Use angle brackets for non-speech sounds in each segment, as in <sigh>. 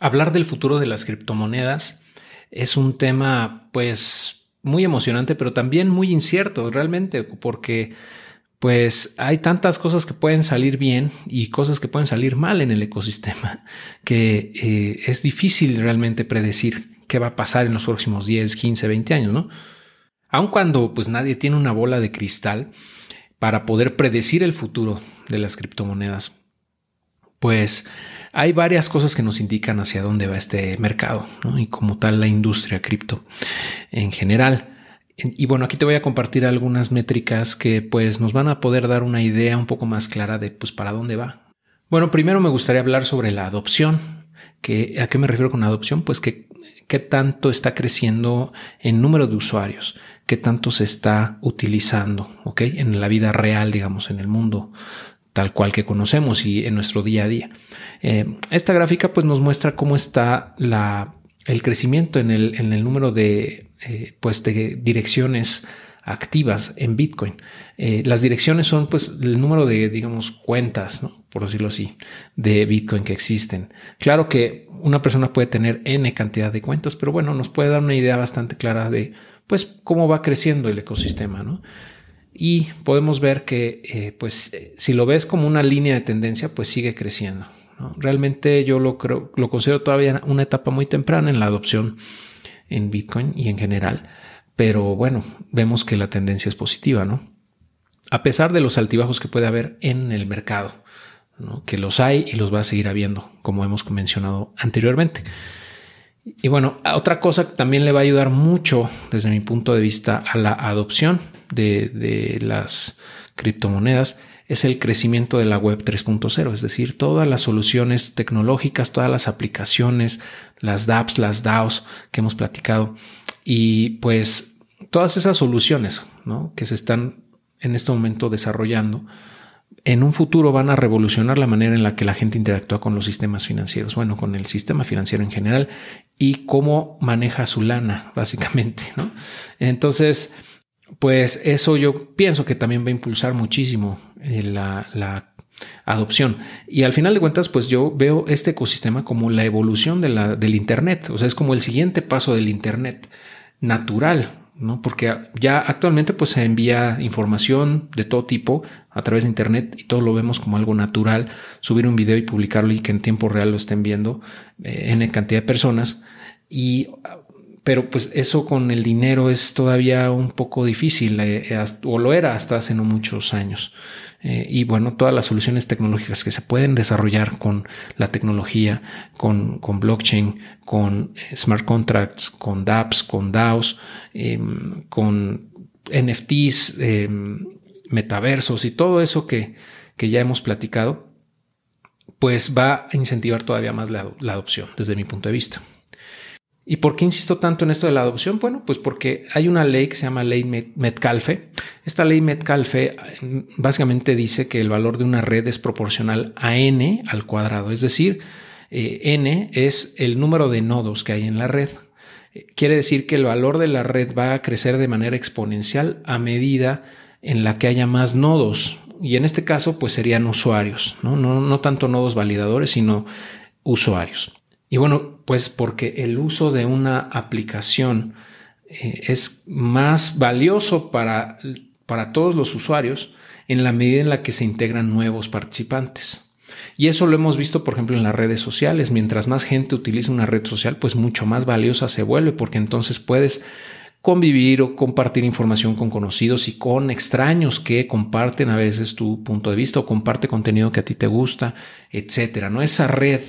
Hablar del futuro de las criptomonedas es un tema pues muy emocionante, pero también muy incierto realmente, porque pues hay tantas cosas que pueden salir bien y cosas que pueden salir mal en el ecosistema, que eh, es difícil realmente predecir qué va a pasar en los próximos 10, 15, 20 años, ¿no? Aun cuando pues nadie tiene una bola de cristal para poder predecir el futuro de las criptomonedas, pues hay varias cosas que nos indican hacia dónde va este mercado y como tal la industria cripto en general. Y bueno, aquí te voy a compartir algunas métricas que pues nos van a poder dar una idea un poco más clara de pues para dónde va. Bueno, primero me gustaría hablar sobre la adopción. Que, ¿A qué me refiero con adopción? Pues que qué tanto está creciendo en número de usuarios, qué tanto se está utilizando, ¿ok? En la vida real, digamos, en el mundo tal cual que conocemos y en nuestro día a día. Eh, esta gráfica pues nos muestra cómo está el crecimiento en el, en el número de, eh, pues de direcciones activas en Bitcoin. Eh, las direcciones son pues el número de, digamos, cuentas, por decirlo así, de Bitcoin que existen. Claro que una persona puede tener n cantidad de cuentas, pero bueno, nos puede dar una idea bastante clara de pues cómo va creciendo el ecosistema, ¿no? Y podemos ver que eh, pues eh, si lo ves como una línea de tendencia pues sigue creciendo. Realmente yo lo creo, lo considero todavía una etapa muy temprana en la adopción en Bitcoin y en general, pero bueno, vemos que la tendencia es positiva, ¿no? A pesar de los altibajos que puede haber en el mercado, que los hay y los va a seguir habiendo, como hemos mencionado anteriormente. Y bueno, otra cosa que también le va a ayudar mucho desde mi punto de vista a la adopción de, las criptomonedas es el crecimiento de la web 3.0, es decir, todas las soluciones tecnológicas, todas las aplicaciones, las dApps, las DAOs que hemos platicado. Y pues todas esas soluciones que se están en este momento desarrollando en un futuro van a revolucionar la manera en la que la gente interactúa con los sistemas financieros, bueno, con el sistema financiero en general y cómo maneja su lana, básicamente, ¿no? Entonces, pues eso yo pienso que también va a impulsar muchísimo eh, la, adopción. Y al final de cuentas, pues yo veo este ecosistema como la evolución de la, del Internet, o sea, es como el siguiente paso del Internet natural, ¿no? Porque ya actualmente pues se envía información de todo tipo a través de Internet y todo lo vemos como algo natural, subir un video y publicarlo y que en tiempo real lo estén viendo eh, en cantidad de personas. Y pero pues eso con el dinero es todavía un poco difícil, eh, eh, o lo era hasta hace no muchos años. Eh, y bueno, todas las soluciones tecnológicas que se pueden desarrollar con la tecnología, con, con blockchain, con smart contracts, con dApps, con DAOs, em, con NFTs, em, metaversos y todo eso que, que, ya hemos platicado, pues va a incentivar todavía más la adopción desde mi punto de vista. ¿Y por qué insisto tanto en esto de la adopción? Bueno, pues porque hay una ley que se llama ley Metcalfe. Esta ley Metcalfe mm, básicamente dice que el valor de una red es proporcional a n al cuadrado, es decir, eh, n es el número de nodos que hay en la red. Eh, quiere decir que el valor de la red va a crecer de manera exponencial a medida en la que haya más nodos. Y en este caso, pues serían usuarios, no, no, no tanto nodos validadores, sino usuarios. Y bueno, pues porque el uso de una aplicación eh, es más valioso para, para todos los usuarios en la medida en la que se integran nuevos participantes. Y eso lo hemos visto, por ejemplo, en las redes sociales. Mientras más gente utiliza una red social, pues mucho más valiosa se vuelve, porque entonces puedes convivir o compartir información con conocidos y con extraños que comparten a veces tu punto de vista o comparte contenido que a ti te gusta, etcétera. No esa red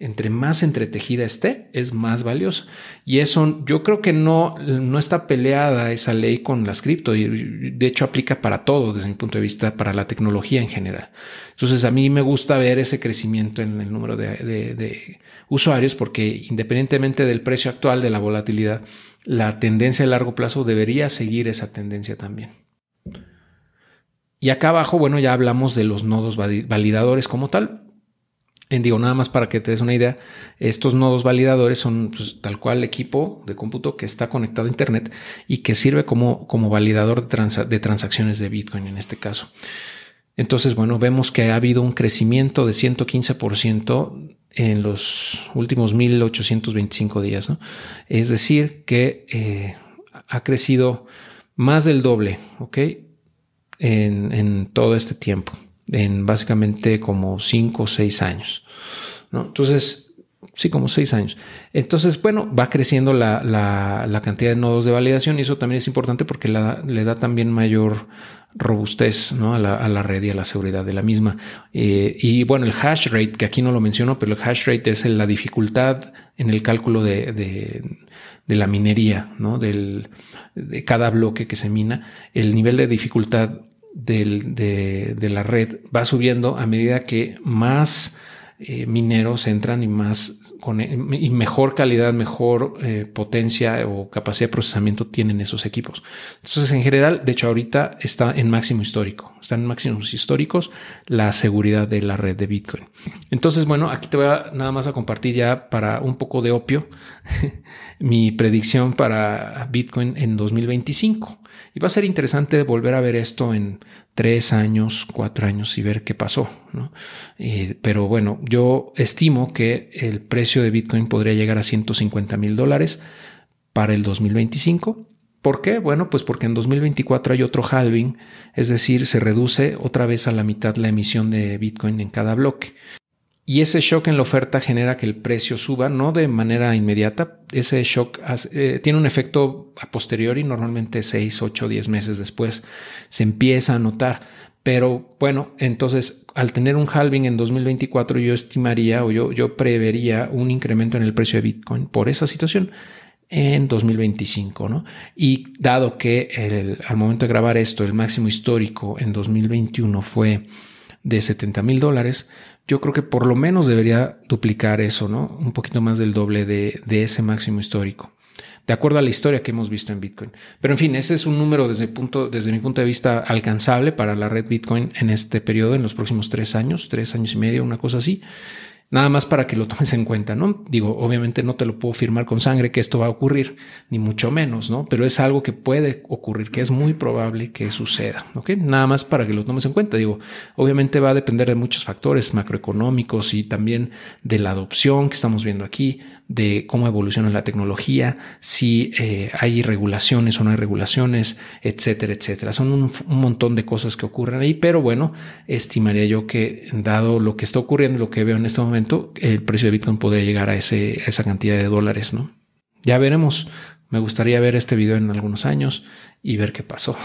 entre más entretejida esté, es más valiosa. Y eso yo creo que no, no está peleada esa ley con las cripto y de hecho aplica para todo desde mi punto de vista, para la tecnología en general. Entonces a mí me gusta ver ese crecimiento en el número de, de usuarios porque independientemente del precio actual de la volatilidad, la tendencia a largo plazo debería seguir esa tendencia también. Y acá abajo, bueno, ya hablamos de los nodos validadores como tal. Digo, nada más para que te des una idea, estos nodos validadores son pues, tal cual equipo de cómputo que está conectado a Internet y que sirve como, como validador de, de transacciones de Bitcoin en este caso. Entonces, bueno, vemos que ha habido un crecimiento de 115% en los últimos 1825 días. ¿no? Es decir, que eh, ha crecido más del doble, ¿ok? En, en, todo este tiempo, en básicamente como 5 o 6 años. ¿no? Entonces, sí, como seis años. Entonces, bueno, va creciendo la, la, cantidad de nodos de validación y eso también es importante porque le da también mayor robustez ¿no? a, la, a, la, red y a la seguridad de la misma. Eh, y bueno, el hash rate, que aquí no lo menciono, pero el hash rate es la dificultad en el cálculo de, de, de la minería, ¿no? Del, de cada bloque que se mina. El nivel de dificultad de, de la red va subiendo a medida que más eh, mineros entran y más y mejor calidad, mejor eh, potencia o capacidad de procesamiento tienen esos equipos. Entonces, en general, de hecho, ahorita está en máximo histórico, están en máximos históricos la seguridad de la red de Bitcoin. Entonces, bueno, aquí te voy a nada más a compartir ya para un poco de opio <laughs> mi predicción para Bitcoin en 2025. Y va a ser interesante volver a ver esto en tres años, cuatro años y ver qué pasó. Eh, pero bueno, yo estimo que el precio de Bitcoin podría llegar a 150 mil dólares para el 2025. ¿Por qué? Bueno, pues porque en 2024 hay otro halving, es decir, se reduce otra vez a la mitad la emisión de Bitcoin en cada bloque. Y ese shock en la oferta genera que el precio suba, no de manera inmediata. Ese shock eh, tiene un efecto a posteriori, normalmente 6, 8, 10 meses después se empieza a notar. Pero bueno, entonces al tener un halving en 2024, yo estimaría o yo, yo prevería un incremento en el precio de Bitcoin por esa situación en 2025, ¿no? Y dado que al momento de grabar esto, el máximo histórico en 2021 fue de 70 mil dólares, yo creo que por lo menos debería duplicar eso, ¿no? Un poquito más del doble de, ese máximo histórico, de acuerdo a la historia que hemos visto en Bitcoin. Pero en fin, ese es un número desde, punto, desde mi punto de vista alcanzable para la red Bitcoin en este periodo, en los próximos tres años, tres años y medio, una cosa así. Nada más para que lo tomes en cuenta, ¿no? Digo, obviamente no te lo puedo firmar con sangre que esto va a ocurrir, ni mucho menos, ¿no? Pero es algo que puede ocurrir, que es muy probable que suceda, ¿ok? Nada más para que lo tomes en cuenta. Digo, obviamente va a depender de muchos factores macroeconómicos y también de la adopción que estamos viendo aquí, de cómo evoluciona la tecnología, si eh, hay regulaciones o no hay regulaciones, etcétera, etcétera. Son un, montón de cosas que ocurren ahí, pero bueno, estimaría yo que dado lo que está ocurriendo, lo que veo en este momento, el precio de Bitcoin podría llegar a, esa cantidad de dólares, ¿no? Ya veremos. Me gustaría ver este video en algunos años y ver qué pasó.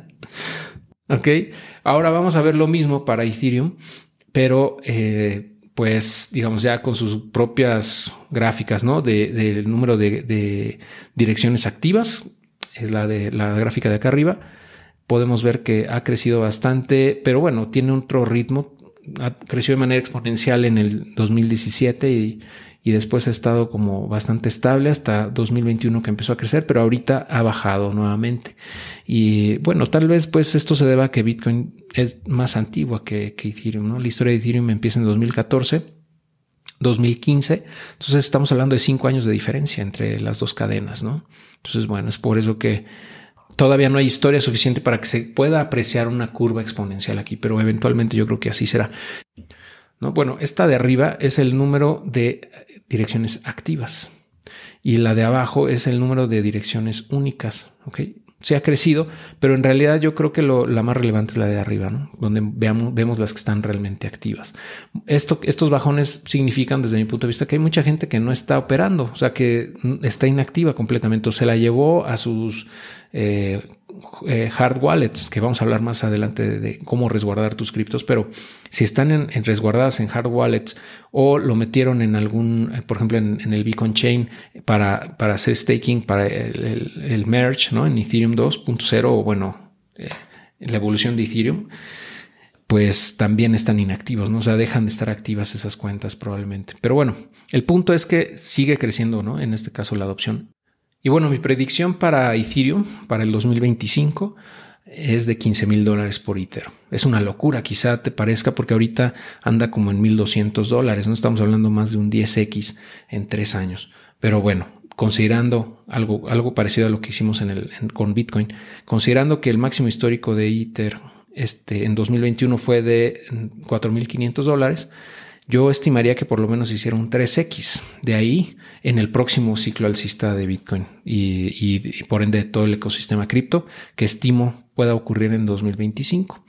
<laughs> ok, ahora vamos a ver lo mismo para Ethereum, pero eh, pues digamos ya con sus propias gráficas, ¿no? del número de, direcciones activas, es la de la gráfica de acá arriba. Podemos ver que ha crecido bastante, pero bueno, tiene otro ritmo. Ha crecido de manera exponencial en el 2017 y, y después ha estado como bastante estable hasta 2021 que empezó a crecer, pero ahorita ha bajado nuevamente. Y bueno, tal vez pues esto se deba a que Bitcoin es más antigua que, Ethereum, ¿no? La historia de Ethereum empieza en 2014. 2015. Entonces estamos hablando de cinco años de diferencia entre las dos cadenas, ¿no? Entonces, bueno, es por eso que todavía no hay historia suficiente para que se pueda apreciar una curva exponencial aquí, pero eventualmente yo creo que así será. ¿No? Bueno, esta de arriba es el número de direcciones activas y la de abajo es el número de direcciones únicas. ¿ok? Se ha crecido, pero en realidad yo creo que lo, la más relevante es la de arriba, ¿no? donde veamos, vemos las que están realmente activas. Esto, estos bajones significan, desde mi punto de vista, que hay mucha gente que no está operando, o sea, que está inactiva completamente, o se la llevó a sus eh, eh, hard wallets, que vamos a hablar más adelante de, cómo resguardar tus criptos, pero si están en, resguardadas en hard wallets o lo metieron en algún, eh, por ejemplo, en, el Beacon Chain para, para hacer staking, para el, merge, ¿no? En Ethereum 2.0 o bueno, en la evolución de Ethereum, pues también están inactivos, ¿no? O sea, dejan de estar activas esas cuentas probablemente. Pero bueno, el punto es que sigue creciendo, ¿no? En este caso la adopción y bueno, mi predicción para Ethereum para el 2025 es de 15 mil dólares por Ether. Es una locura, quizá te parezca, porque ahorita anda como en 1200 dólares. No estamos hablando más de un 10x en tres años. Pero bueno, considerando algo, algo parecido a lo que hicimos con Bitcoin, considerando que el máximo histórico de Ether este, en 2021 fue de 4.500 dólares, yo estimaría que por lo menos hiciera un 3X de ahí en el próximo ciclo alcista de Bitcoin y, y por ende todo el ecosistema cripto que estimo pueda ocurrir en 2025.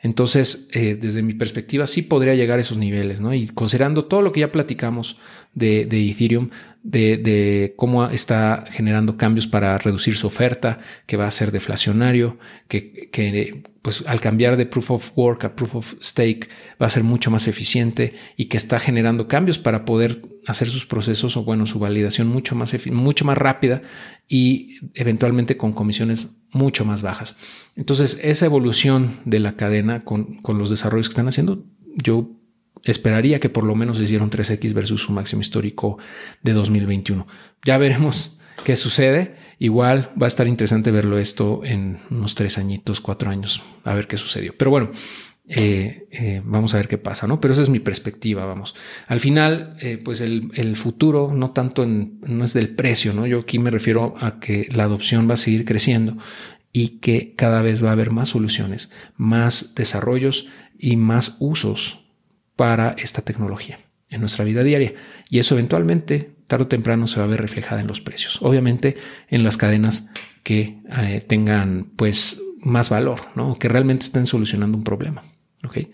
Entonces, eh, desde mi perspectiva, sí podría llegar a esos niveles, ¿no? Y considerando todo lo que ya platicamos de, Ethereum, de, cómo está generando cambios para reducir su oferta, que va a ser deflacionario, que, pues al cambiar de proof of work a proof of stake va a ser mucho más eficiente y que está generando cambios para poder hacer sus procesos o bueno, su validación mucho más, mucho más rápida y eventualmente con comisiones mucho más bajas. Entonces, esa evolución de la cadena con, con los desarrollos que están haciendo, yo esperaría que por lo menos hiciera un 3X versus su máximo histórico de 2021. Ya veremos qué sucede. Igual va a estar interesante verlo esto en unos tres añitos, cuatro años, a ver qué sucedió. Pero bueno, eh, eh, vamos a ver qué pasa, ¿no? Pero esa es mi perspectiva, vamos. Al final, eh, pues el, el, futuro no tanto en, no es del precio, ¿no? Yo aquí me refiero a que la adopción va a seguir creciendo y que cada vez va a haber más soluciones, más desarrollos y más usos para esta tecnología en nuestra vida diaria. Y eso eventualmente, tarde o temprano, se va a ver reflejada en los precios. Obviamente en las cadenas que tengan pues más valor, ¿no? que realmente estén solucionando un problema. ¿Okay?